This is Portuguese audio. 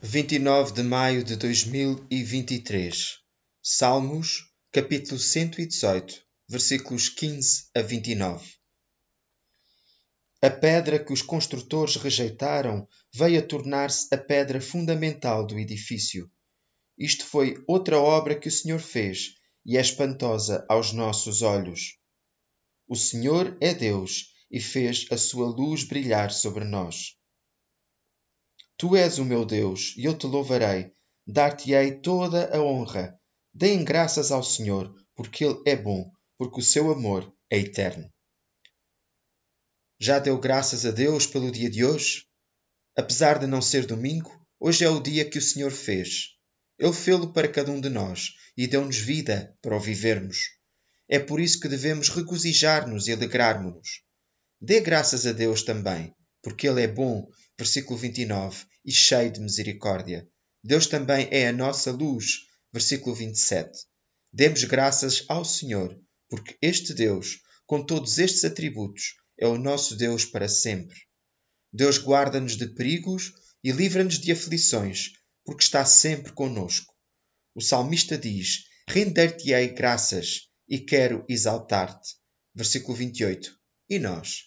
29 de maio de 2023 Salmos, capítulo 118, versículos 15 a 29 A pedra que os construtores rejeitaram veio a tornar-se a pedra fundamental do edifício. Isto foi outra obra que o Senhor fez e é espantosa aos nossos olhos. O Senhor é Deus e fez a sua luz brilhar sobre nós. Tu és o meu Deus, e eu te louvarei. Dar-te-ei toda a honra. Deem graças ao Senhor, porque Ele é bom, porque o seu amor é eterno. Já deu graças a Deus pelo dia de hoje? Apesar de não ser domingo, hoje é o dia que o Senhor fez. Ele fê-lo para cada um de nós e deu-nos vida para o vivermos. É por isso que devemos regozijar-nos e alegrar-nos. Dê graças a Deus também, porque Ele é bom versículo 29, e cheio de misericórdia. Deus também é a nossa luz, versículo 27. Demos graças ao Senhor, porque este Deus, com todos estes atributos, é o nosso Deus para sempre. Deus guarda-nos de perigos e livra-nos de aflições, porque está sempre conosco. O salmista diz: Render-te-ei graças e quero exaltar-te. Versículo 28. E nós?